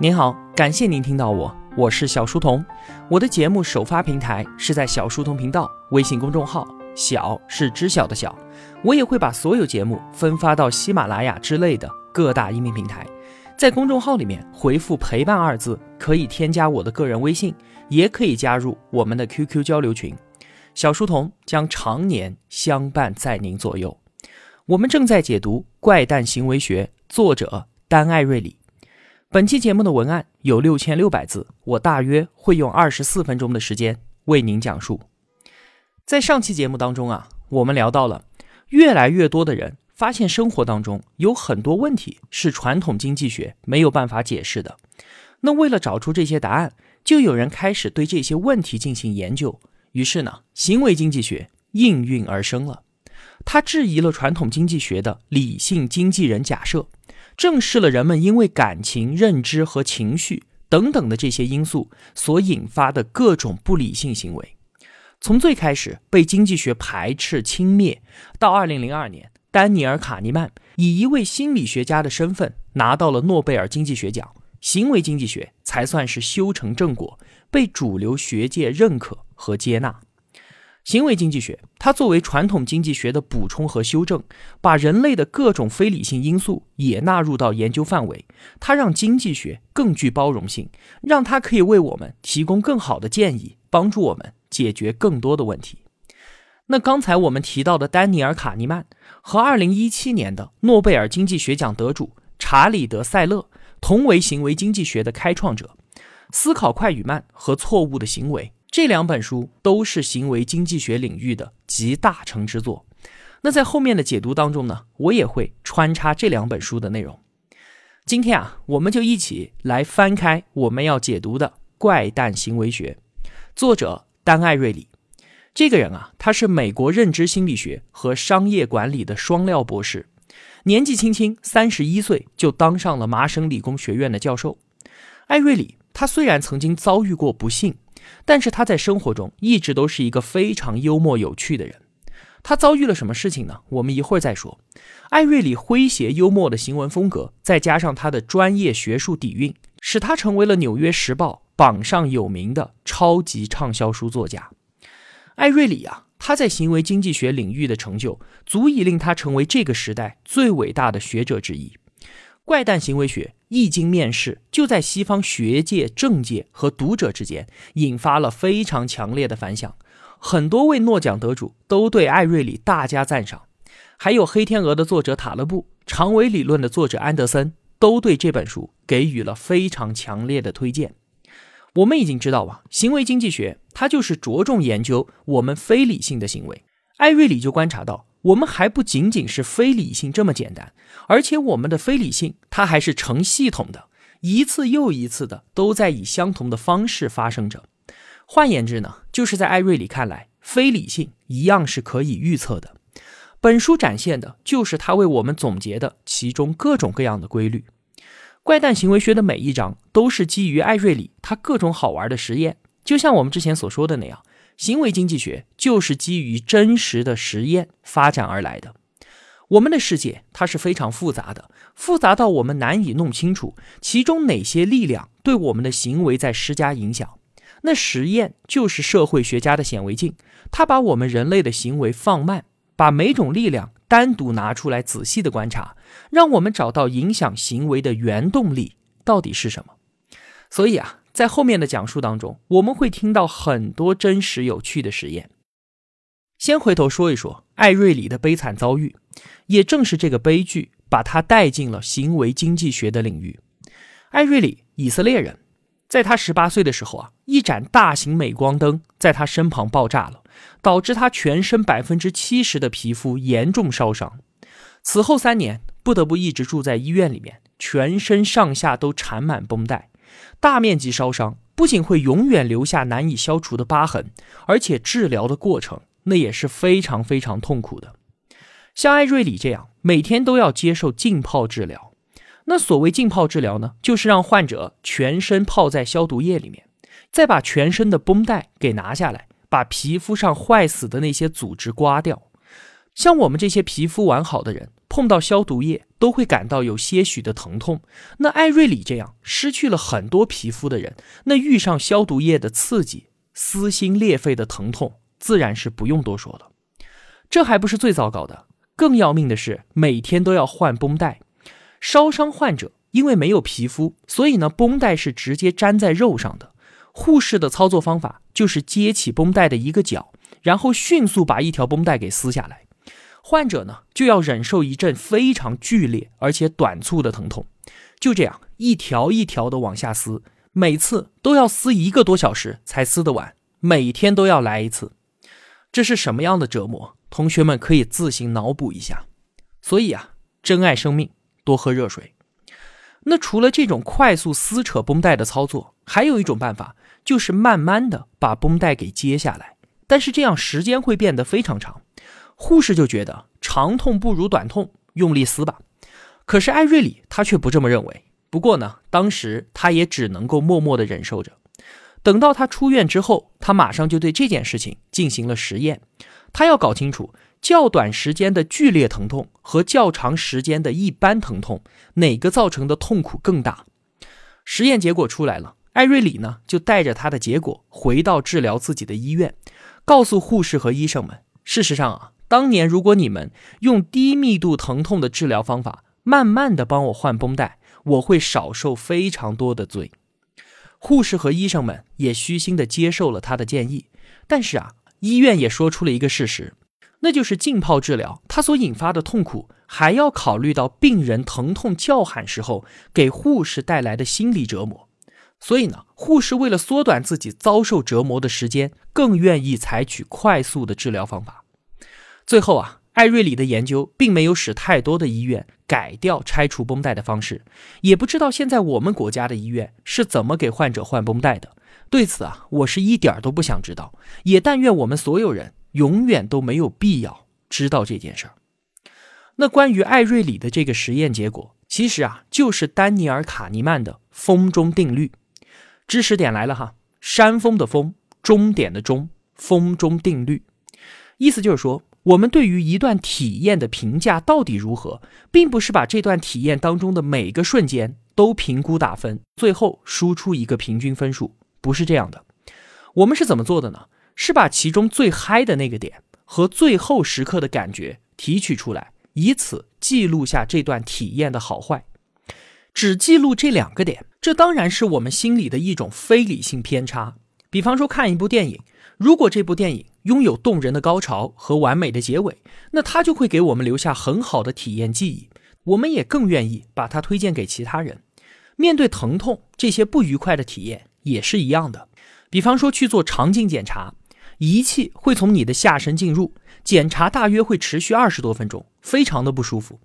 您好，感谢您听到我，我是小书童。我的节目首发平台是在小书童频道微信公众号，小是知晓的小。我也会把所有节目分发到喜马拉雅之类的各大音频平台。在公众号里面回复“陪伴”二字，可以添加我的个人微信，也可以加入我们的 QQ 交流群。小书童将常年相伴在您左右。我们正在解读《怪诞行为学》，作者丹·艾瑞里。本期节目的文案有六千六百字，我大约会用二十四分钟的时间为您讲述。在上期节目当中啊，我们聊到了越来越多的人发现生活当中有很多问题是传统经济学没有办法解释的。那为了找出这些答案，就有人开始对这些问题进行研究。于是呢，行为经济学应运而生了。它质疑了传统经济学的理性经纪人假设，正视了人们因为感情、认知和情绪等等的这些因素所引发的各种不理性行为。从最开始被经济学排斥轻蔑，到二零零二年，丹尼尔·卡尼曼以一位心理学家的身份拿到了诺贝尔经济学奖，行为经济学才算是修成正果，被主流学界认可。和接纳行为经济学，它作为传统经济学的补充和修正，把人类的各种非理性因素也纳入到研究范围。它让经济学更具包容性，让它可以为我们提供更好的建议，帮助我们解决更多的问题。那刚才我们提到的丹尼尔·卡尼曼和2017年的诺贝尔经济学奖得主查理德·塞勒，同为行为经济学的开创者。思考快与慢和错误的行为。这两本书都是行为经济学领域的集大成之作。那在后面的解读当中呢，我也会穿插这两本书的内容。今天啊，我们就一起来翻开我们要解读的《怪诞行为学》，作者丹·艾瑞里。这个人啊，他是美国认知心理学和商业管理的双料博士，年纪轻轻三十一岁就当上了麻省理工学院的教授。艾瑞里他虽然曾经遭遇过不幸。但是他在生活中一直都是一个非常幽默有趣的人。他遭遇了什么事情呢？我们一会儿再说。艾瑞里诙谐幽默的行文风格，再加上他的专业学术底蕴，使他成为了《纽约时报》榜上有名的超级畅销书作家。艾瑞里啊，他在行为经济学领域的成就，足以令他成为这个时代最伟大的学者之一。怪诞行为学一经面世，就在西方学界、政界和读者之间引发了非常强烈的反响。很多位诺奖得主都对艾瑞里大加赞赏，还有《黑天鹅》的作者塔勒布、长尾理论的作者安德森都对这本书给予了非常强烈的推荐。我们已经知道啊，行为经济学它就是着重研究我们非理性的行为。艾瑞里就观察到。我们还不仅仅是非理性这么简单，而且我们的非理性它还是成系统的，一次又一次的都在以相同的方式发生着。换言之呢，就是在艾瑞里看来，非理性一样是可以预测的。本书展现的就是他为我们总结的其中各种各样的规律。怪诞行为学的每一章都是基于艾瑞里他各种好玩的实验，就像我们之前所说的那样。行为经济学就是基于真实的实验发展而来的。我们的世界它是非常复杂的，复杂到我们难以弄清楚其中哪些力量对我们的行为在施加影响。那实验就是社会学家的显微镜，它把我们人类的行为放慢，把每种力量单独拿出来仔细的观察，让我们找到影响行为的原动力到底是什么。所以啊。在后面的讲述当中，我们会听到很多真实有趣的实验。先回头说一说艾瑞里的悲惨遭遇，也正是这个悲剧把他带进了行为经济学的领域。艾瑞里，以色列人，在他十八岁的时候啊，一盏大型镁光灯在他身旁爆炸了，导致他全身百分之七十的皮肤严重烧伤。此后三年，不得不一直住在医院里面，全身上下都缠满绷带。大面积烧伤不仅会永远留下难以消除的疤痕，而且治疗的过程那也是非常非常痛苦的。像艾瑞里这样每天都要接受浸泡治疗，那所谓浸泡治疗呢，就是让患者全身泡在消毒液里面，再把全身的绷带给拿下来，把皮肤上坏死的那些组织刮掉。像我们这些皮肤完好的人，碰到消毒液都会感到有些许的疼痛。那艾瑞里这样失去了很多皮肤的人，那遇上消毒液的刺激，撕心裂肺的疼痛，自然是不用多说了。这还不是最糟糕的，更要命的是每天都要换绷带。烧伤患者因为没有皮肤，所以呢，绷带是直接粘在肉上的。护士的操作方法就是接起绷带的一个角，然后迅速把一条绷带给撕下来。患者呢就要忍受一阵非常剧烈而且短促的疼痛，就这样一条一条的往下撕，每次都要撕一个多小时才撕得完，每天都要来一次，这是什么样的折磨？同学们可以自行脑补一下。所以啊，珍爱生命，多喝热水。那除了这种快速撕扯绷带的操作，还有一种办法。就是慢慢的把绷带给揭下来，但是这样时间会变得非常长。护士就觉得长痛不如短痛，用力撕吧。可是艾瑞里他却不这么认为。不过呢，当时他也只能够默默的忍受着。等到他出院之后，他马上就对这件事情进行了实验。他要搞清楚较短时间的剧烈疼痛和较长时间的一般疼痛哪个造成的痛苦更大。实验结果出来了。艾瑞里呢，就带着他的结果回到治疗自己的医院，告诉护士和医生们：事实上啊，当年如果你们用低密度疼痛的治疗方法，慢慢的帮我换绷带，我会少受非常多的罪。护士和医生们也虚心的接受了他的建议，但是啊，医院也说出了一个事实，那就是浸泡治疗它所引发的痛苦，还要考虑到病人疼痛叫喊时候给护士带来的心理折磨。所以呢，护士为了缩短自己遭受折磨的时间，更愿意采取快速的治疗方法。最后啊，艾瑞里的研究并没有使太多的医院改掉拆除绷带的方式，也不知道现在我们国家的医院是怎么给患者换绷带的。对此啊，我是一点都不想知道，也但愿我们所有人永远都没有必要知道这件事儿。那关于艾瑞里的这个实验结果，其实啊，就是丹尼尔·卡尼曼的风中定律。知识点来了哈，山峰的峰，终点的终，风中定律，意思就是说，我们对于一段体验的评价到底如何，并不是把这段体验当中的每个瞬间都评估打分，最后输出一个平均分数，不是这样的。我们是怎么做的呢？是把其中最嗨的那个点和最后时刻的感觉提取出来，以此记录下这段体验的好坏。只记录这两个点，这当然是我们心里的一种非理性偏差。比方说看一部电影，如果这部电影拥有动人的高潮和完美的结尾，那它就会给我们留下很好的体验记忆，我们也更愿意把它推荐给其他人。面对疼痛这些不愉快的体验也是一样的。比方说去做肠镜检查，仪器会从你的下身进入，检查大约会持续二十多分钟，非常的不舒服。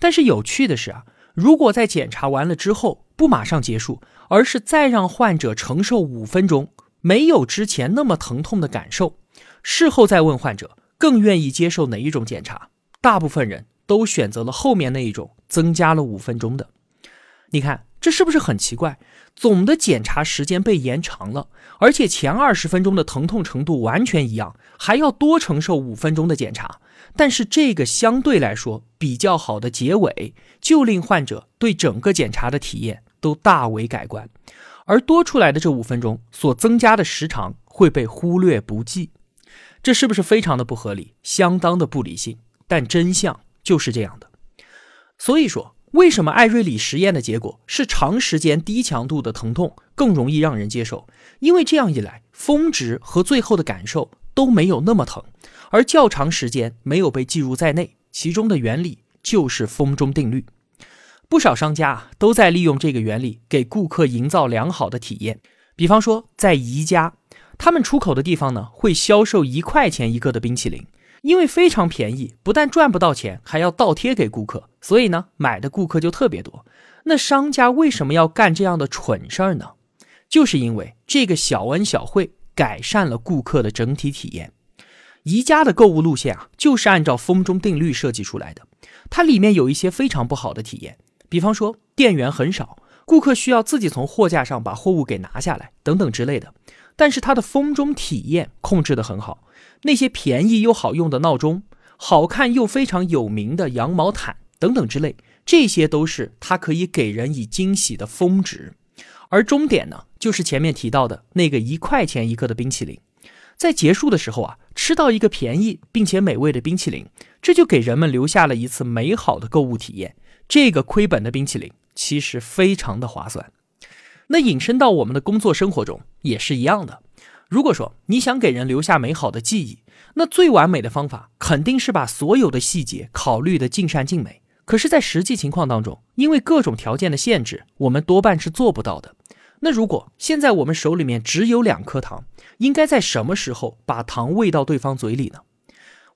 但是有趣的是啊。如果在检查完了之后不马上结束，而是再让患者承受五分钟，没有之前那么疼痛的感受，事后再问患者更愿意接受哪一种检查，大部分人都选择了后面那一种，增加了五分钟的。你看这是不是很奇怪？总的检查时间被延长了，而且前二十分钟的疼痛程度完全一样，还要多承受五分钟的检查。但是这个相对来说比较好的结尾，就令患者对整个检查的体验都大为改观，而多出来的这五分钟所增加的时长会被忽略不计，这是不是非常的不合理，相当的不理性？但真相就是这样的。所以说，为什么艾瑞里实验的结果是长时间低强度的疼痛更容易让人接受？因为这样一来，峰值和最后的感受都没有那么疼。而较长时间没有被计入在内，其中的原理就是风中定律。不少商家都在利用这个原理给顾客营造良好的体验。比方说，在宜家，他们出口的地方呢会销售一块钱一个的冰淇淋，因为非常便宜，不但赚不到钱，还要倒贴给顾客，所以呢买的顾客就特别多。那商家为什么要干这样的蠢事儿呢？就是因为这个小恩小惠改善了顾客的整体体验。宜家的购物路线啊，就是按照风中定律设计出来的。它里面有一些非常不好的体验，比方说店员很少，顾客需要自己从货架上把货物给拿下来，等等之类的。但是它的风中体验控制得很好，那些便宜又好用的闹钟，好看又非常有名的羊毛毯等等之类，这些都是它可以给人以惊喜的峰值。而终点呢，就是前面提到的那个一块钱一个的冰淇淋。在结束的时候啊，吃到一个便宜并且美味的冰淇淋，这就给人们留下了一次美好的购物体验。这个亏本的冰淇淋其实非常的划算。那引申到我们的工作生活中也是一样的。如果说你想给人留下美好的记忆，那最完美的方法肯定是把所有的细节考虑的尽善尽美。可是，在实际情况当中，因为各种条件的限制，我们多半是做不到的。那如果现在我们手里面只有两颗糖，应该在什么时候把糖喂到对方嘴里呢？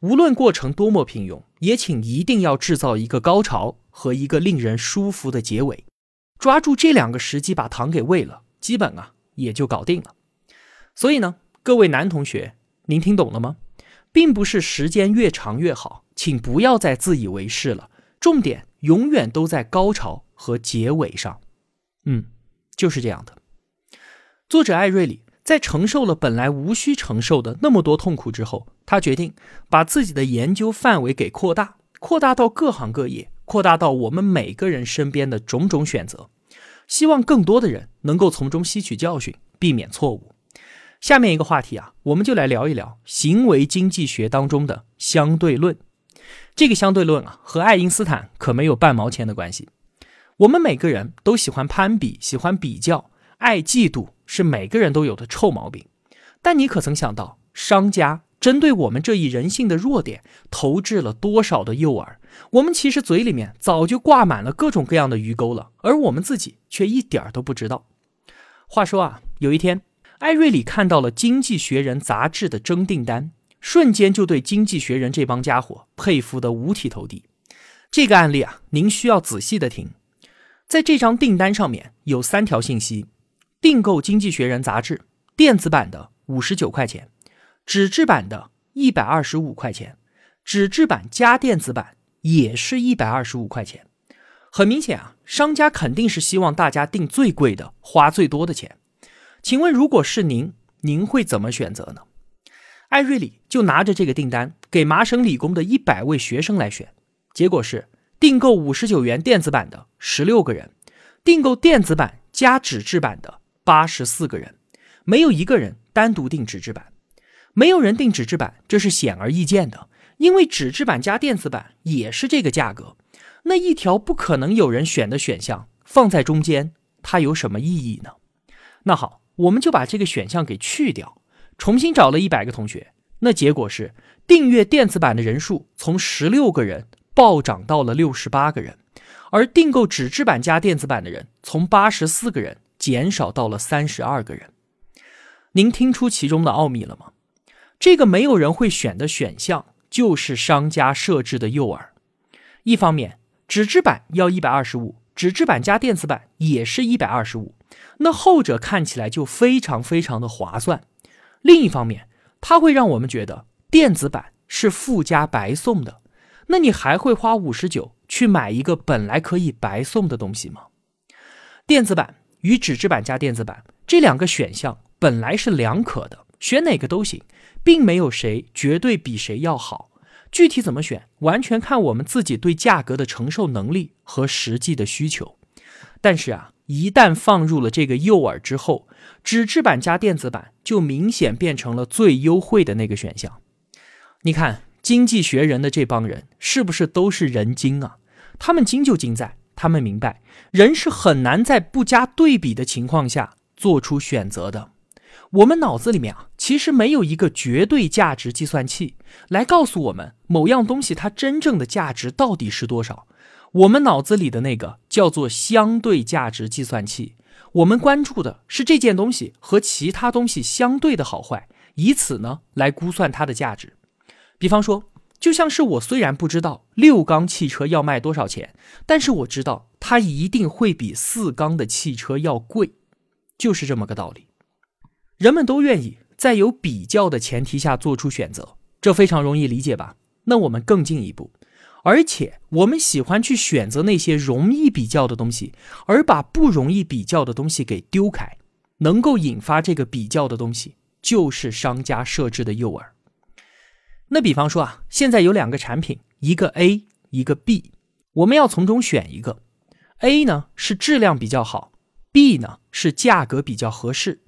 无论过程多么平庸，也请一定要制造一个高潮和一个令人舒服的结尾。抓住这两个时机把糖给喂了，基本啊也就搞定了。所以呢，各位男同学，您听懂了吗？并不是时间越长越好，请不要再自以为是了。重点永远都在高潮和结尾上。嗯。就是这样的。作者艾瑞里在承受了本来无需承受的那么多痛苦之后，他决定把自己的研究范围给扩大，扩大到各行各业，扩大到我们每个人身边的种种选择，希望更多的人能够从中吸取教训，避免错误。下面一个话题啊，我们就来聊一聊行为经济学当中的相对论。这个相对论啊，和爱因斯坦可没有半毛钱的关系。我们每个人都喜欢攀比，喜欢比较，爱嫉妒是每个人都有的臭毛病。但你可曾想到，商家针对我们这一人性的弱点，投掷了多少的诱饵？我们其实嘴里面早就挂满了各种各样的鱼钩了，而我们自己却一点儿都不知道。话说啊，有一天，艾瑞里看到了《经济学人》杂志的征订单，瞬间就对《经济学人》这帮家伙佩服得五体投地。这个案例啊，您需要仔细的听。在这张订单上面有三条信息：订购《经济学人》杂志电子版的五十九块钱，纸质版的一百二十五块钱，纸质版加电子版也是一百二十五块钱。很明显啊，商家肯定是希望大家订最贵的，花最多的钱。请问，如果是您，您会怎么选择呢？艾瑞里就拿着这个订单给麻省理工的一百位学生来选，结果是。订购五十九元电子版的十六个人，订购电子版加纸质版的八十四个人，没有一个人单独订纸质版，没有人订纸质版，这是显而易见的，因为纸质版加电子版也是这个价格，那一条不可能有人选的选项放在中间，它有什么意义呢？那好，我们就把这个选项给去掉，重新找了一百个同学，那结果是订阅电子版的人数从十六个人。暴涨到了六十八个人，而订购纸质版加电子版的人从八十四个人减少到了三十二个人。您听出其中的奥秘了吗？这个没有人会选的选项，就是商家设置的诱饵。一方面，纸质版要一百二十五，纸质版加电子版也是一百二十五，那后者看起来就非常非常的划算。另一方面，它会让我们觉得电子版是附加白送的。那你还会花五十九去买一个本来可以白送的东西吗？电子版与纸质版加电子版这两个选项本来是两可的，选哪个都行，并没有谁绝对比谁要好。具体怎么选，完全看我们自己对价格的承受能力和实际的需求。但是啊，一旦放入了这个诱饵之后，纸质版加电子版就明显变成了最优惠的那个选项。你看。经济学人的这帮人是不是都是人精啊？他们精就精在，他们明白人是很难在不加对比的情况下做出选择的。我们脑子里面啊，其实没有一个绝对价值计算器来告诉我们某样东西它真正的价值到底是多少。我们脑子里的那个叫做相对价值计算器，我们关注的是这件东西和其他东西相对的好坏，以此呢来估算它的价值。比方说，就像是我虽然不知道六缸汽车要卖多少钱，但是我知道它一定会比四缸的汽车要贵，就是这么个道理。人们都愿意在有比较的前提下做出选择，这非常容易理解吧？那我们更进一步，而且我们喜欢去选择那些容易比较的东西，而把不容易比较的东西给丢开。能够引发这个比较的东西，就是商家设置的诱饵。那比方说啊，现在有两个产品，一个 A，一个 B，我们要从中选一个。A 呢是质量比较好，B 呢是价格比较合适。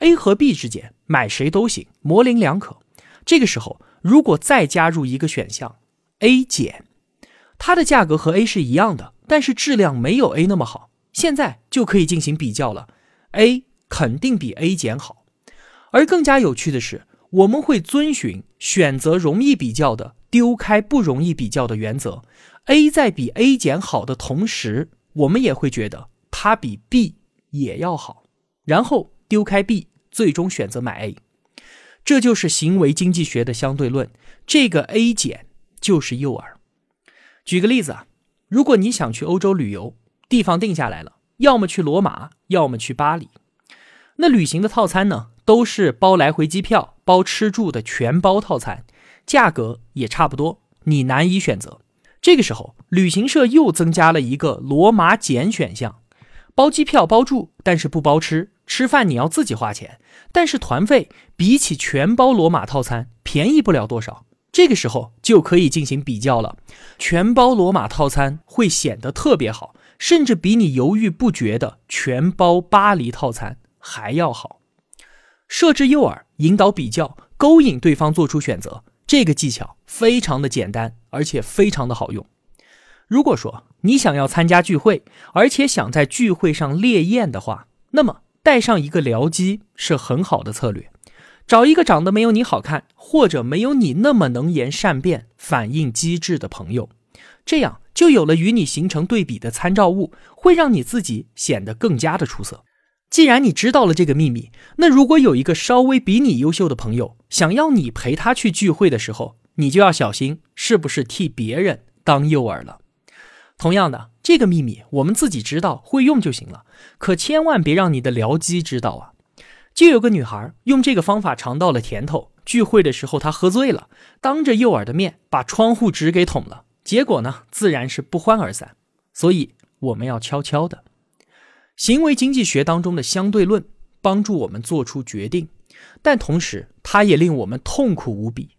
A 和 B 之间买谁都行，模棱两可。这个时候，如果再加入一个选项 A 减，它的价格和 A 是一样的，但是质量没有 A 那么好，现在就可以进行比较了。A 肯定比 A 减好。而更加有趣的是，我们会遵循选择容易比较的，丢开不容易比较的原则。A 在比 A 减好的同时，我们也会觉得它比 B 也要好，然后丢开 B，最终选择买 A。这就是行为经济学的相对论。这个 A 减就是诱饵。举个例子啊，如果你想去欧洲旅游，地方定下来了，要么去罗马，要么去巴黎，那旅行的套餐呢，都是包来回机票、包吃住的全包套餐，价格也差不多，你难以选择。这个时候，旅行社又增加了一个罗马减选项，包机票、包住，但是不包吃。吃饭你要自己花钱，但是团费比起全包罗马套餐便宜不了多少。这个时候就可以进行比较了，全包罗马套餐会显得特别好，甚至比你犹豫不决的全包巴黎套餐还要好。设置诱饵，引导比较，勾引对方做出选择，这个技巧非常的简单，而且非常的好用。如果说你想要参加聚会，而且想在聚会上烈焰的话，那么。带上一个僚机是很好的策略，找一个长得没有你好看，或者没有你那么能言善辩、反应机智的朋友，这样就有了与你形成对比的参照物，会让你自己显得更加的出色。既然你知道了这个秘密，那如果有一个稍微比你优秀的朋友想要你陪他去聚会的时候，你就要小心是不是替别人当诱饵了。同样的。这个秘密我们自己知道会用就行了，可千万别让你的僚机知道啊！就有个女孩用这个方法尝到了甜头，聚会的时候她喝醉了，当着诱饵的面把窗户纸给捅了，结果呢自然是不欢而散。所以我们要悄悄的。行为经济学当中的相对论帮助我们做出决定，但同时它也令我们痛苦无比。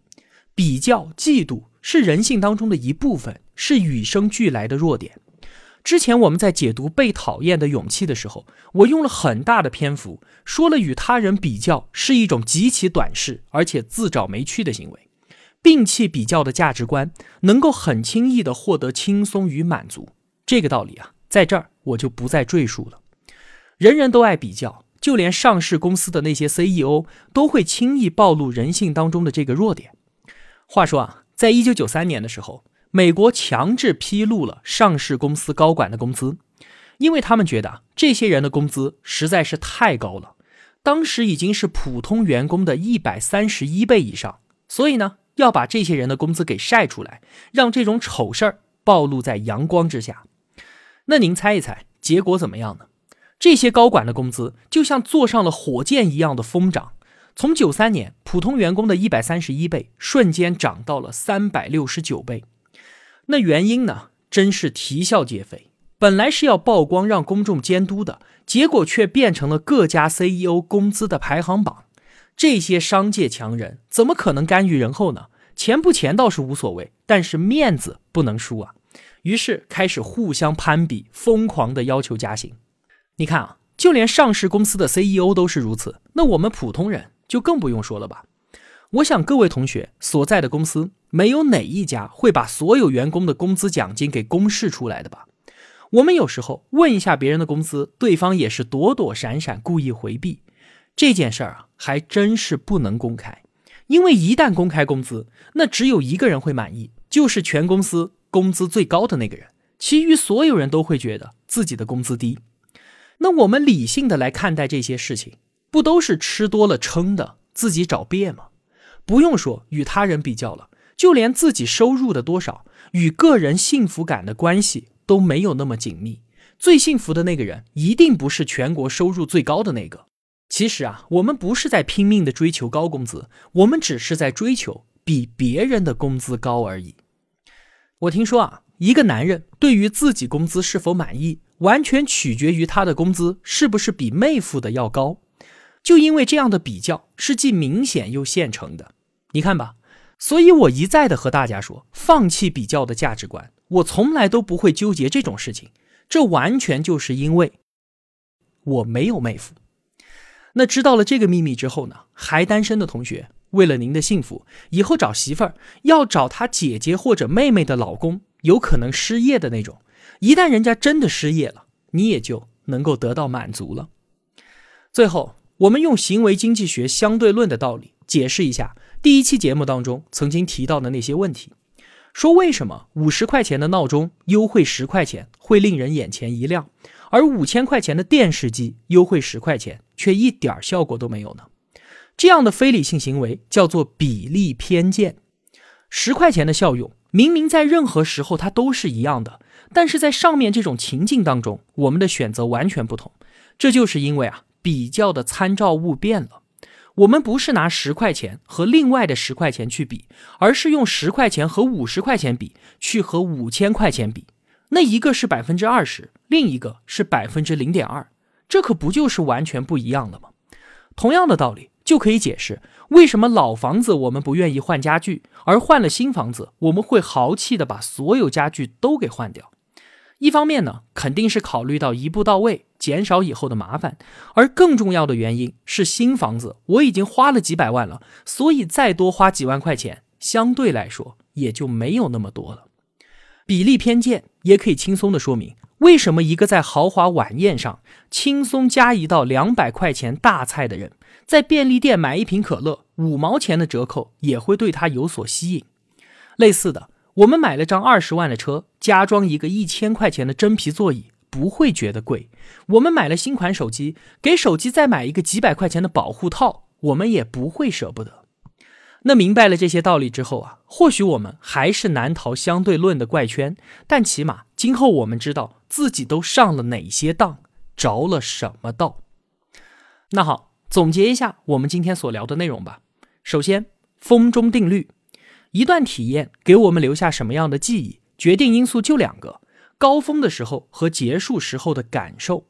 比较、嫉妒是人性当中的一部分，是与生俱来的弱点。之前我们在解读《被讨厌的勇气》的时候，我用了很大的篇幅说了与他人比较是一种极其短视而且自找没趣的行为，摒弃比较的价值观，能够很轻易地获得轻松与满足。这个道理啊，在这儿我就不再赘述了。人人都爱比较，就连上市公司的那些 CEO 都会轻易暴露人性当中的这个弱点。话说啊，在一九九三年的时候。美国强制披露了上市公司高管的工资，因为他们觉得这些人的工资实在是太高了，当时已经是普通员工的一百三十一倍以上，所以呢，要把这些人的工资给晒出来，让这种丑事儿暴露在阳光之下。那您猜一猜，结果怎么样呢？这些高管的工资就像坐上了火箭一样的疯涨，从九三年普通员工的一百三十一倍，瞬间涨到了三百六十九倍。那原因呢？真是啼笑皆非。本来是要曝光让公众监督的，结果却变成了各家 CEO 工资的排行榜。这些商界强人怎么可能甘于人后呢？钱不钱倒是无所谓，但是面子不能输啊！于是开始互相攀比，疯狂的要求加薪。你看啊，就连上市公司的 CEO 都是如此，那我们普通人就更不用说了吧？我想各位同学所在的公司。没有哪一家会把所有员工的工资奖金给公示出来的吧？我们有时候问一下别人的工资，对方也是躲躲闪闪，故意回避。这件事儿啊，还真是不能公开，因为一旦公开工资，那只有一个人会满意，就是全公司工资最高的那个人，其余所有人都会觉得自己的工资低。那我们理性的来看待这些事情，不都是吃多了撑的，自己找别吗？不用说与他人比较了。就连自己收入的多少与个人幸福感的关系都没有那么紧密。最幸福的那个人一定不是全国收入最高的那个。其实啊，我们不是在拼命的追求高工资，我们只是在追求比别人的工资高而已。我听说啊，一个男人对于自己工资是否满意，完全取决于他的工资是不是比妹夫的要高。就因为这样的比较是既明显又现成的。你看吧。所以我一再的和大家说，放弃比较的价值观，我从来都不会纠结这种事情。这完全就是因为我没有妹夫。那知道了这个秘密之后呢？还单身的同学，为了您的幸福，以后找媳妇儿要找他姐姐或者妹妹的老公，有可能失业的那种。一旦人家真的失业了，你也就能够得到满足了。最后，我们用行为经济学相对论的道理解释一下第一期节目当中曾经提到的那些问题。说为什么五十块钱的闹钟优惠十块钱会令人眼前一亮，而五千块钱的电视机优惠十块钱却一点效果都没有呢？这样的非理性行为叫做比例偏见。十块钱的效用明明在任何时候它都是一样的，但是在上面这种情境当中，我们的选择完全不同。这就是因为啊，比较的参照物变了。我们不是拿十块钱和另外的十块钱去比，而是用十块钱和五十块钱比，去和五千块钱比。那一个是百分之二十，另一个是百分之零点二，这可不就是完全不一样了吗？同样的道理就可以解释为什么老房子我们不愿意换家具，而换了新房子我们会豪气的把所有家具都给换掉。一方面呢，肯定是考虑到一步到位，减少以后的麻烦；而更重要的原因是，新房子我已经花了几百万了，所以再多花几万块钱，相对来说也就没有那么多了。比例偏见也可以轻松的说明，为什么一个在豪华晚宴上轻松加一道两百块钱大菜的人，在便利店买一瓶可乐五毛钱的折扣也会对他有所吸引。类似的。我们买了张二十万的车，加装一个一千块钱的真皮座椅，不会觉得贵。我们买了新款手机，给手机再买一个几百块钱的保护套，我们也不会舍不得。那明白了这些道理之后啊，或许我们还是难逃相对论的怪圈，但起码今后我们知道自己都上了哪些当，着了什么道。那好，总结一下我们今天所聊的内容吧。首先，风中定律。一段体验给我们留下什么样的记忆，决定因素就两个：高峰的时候和结束时候的感受。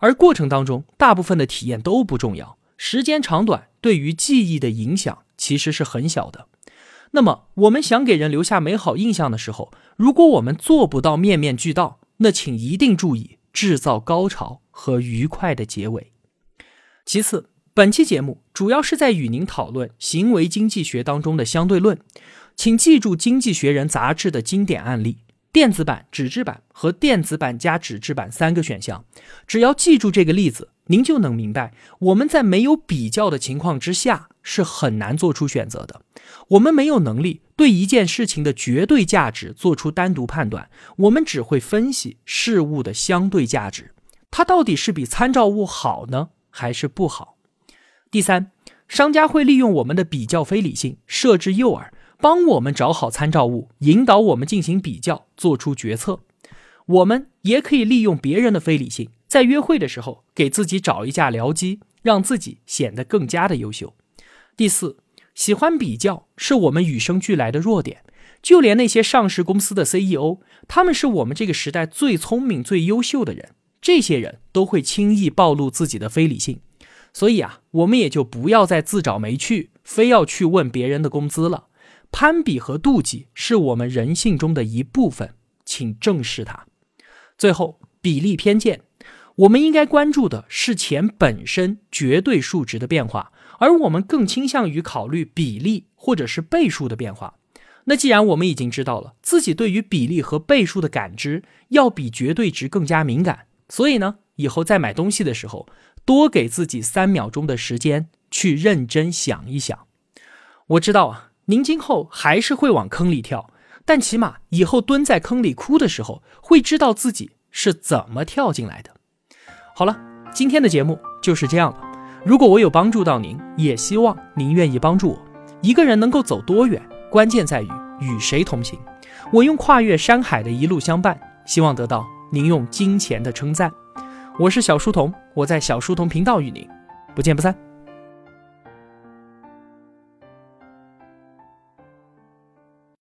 而过程当中，大部分的体验都不重要，时间长短对于记忆的影响其实是很小的。那么，我们想给人留下美好印象的时候，如果我们做不到面面俱到，那请一定注意制造高潮和愉快的结尾。其次，本期节目主要是在与您讨论行为经济学当中的相对论。请记住《经济学人》杂志的经典案例：电子版、纸质版和电子版加纸质版三个选项。只要记住这个例子，您就能明白，我们在没有比较的情况之下是很难做出选择的。我们没有能力对一件事情的绝对价值做出单独判断，我们只会分析事物的相对价值，它到底是比参照物好呢，还是不好？第三，商家会利用我们的比较非理性设置诱饵。帮我们找好参照物，引导我们进行比较，做出决策。我们也可以利用别人的非理性，在约会的时候给自己找一架僚机，让自己显得更加的优秀。第四，喜欢比较是我们与生俱来的弱点。就连那些上市公司的 CEO，他们是我们这个时代最聪明、最优秀的人，这些人都会轻易暴露自己的非理性。所以啊，我们也就不要再自找没趣，非要去问别人的工资了。攀比和妒忌是我们人性中的一部分，请正视它。最后，比例偏见，我们应该关注的是钱本身绝对数值的变化，而我们更倾向于考虑比例或者是倍数的变化。那既然我们已经知道了自己对于比例和倍数的感知要比绝对值更加敏感，所以呢，以后在买东西的时候，多给自己三秒钟的时间去认真想一想。我知道啊。您今后还是会往坑里跳，但起码以后蹲在坑里哭的时候，会知道自己是怎么跳进来的。好了，今天的节目就是这样了。如果我有帮助到您，也希望您愿意帮助我。一个人能够走多远，关键在于与谁同行。我用跨越山海的一路相伴，希望得到您用金钱的称赞。我是小书童，我在小书童频道与您不见不散。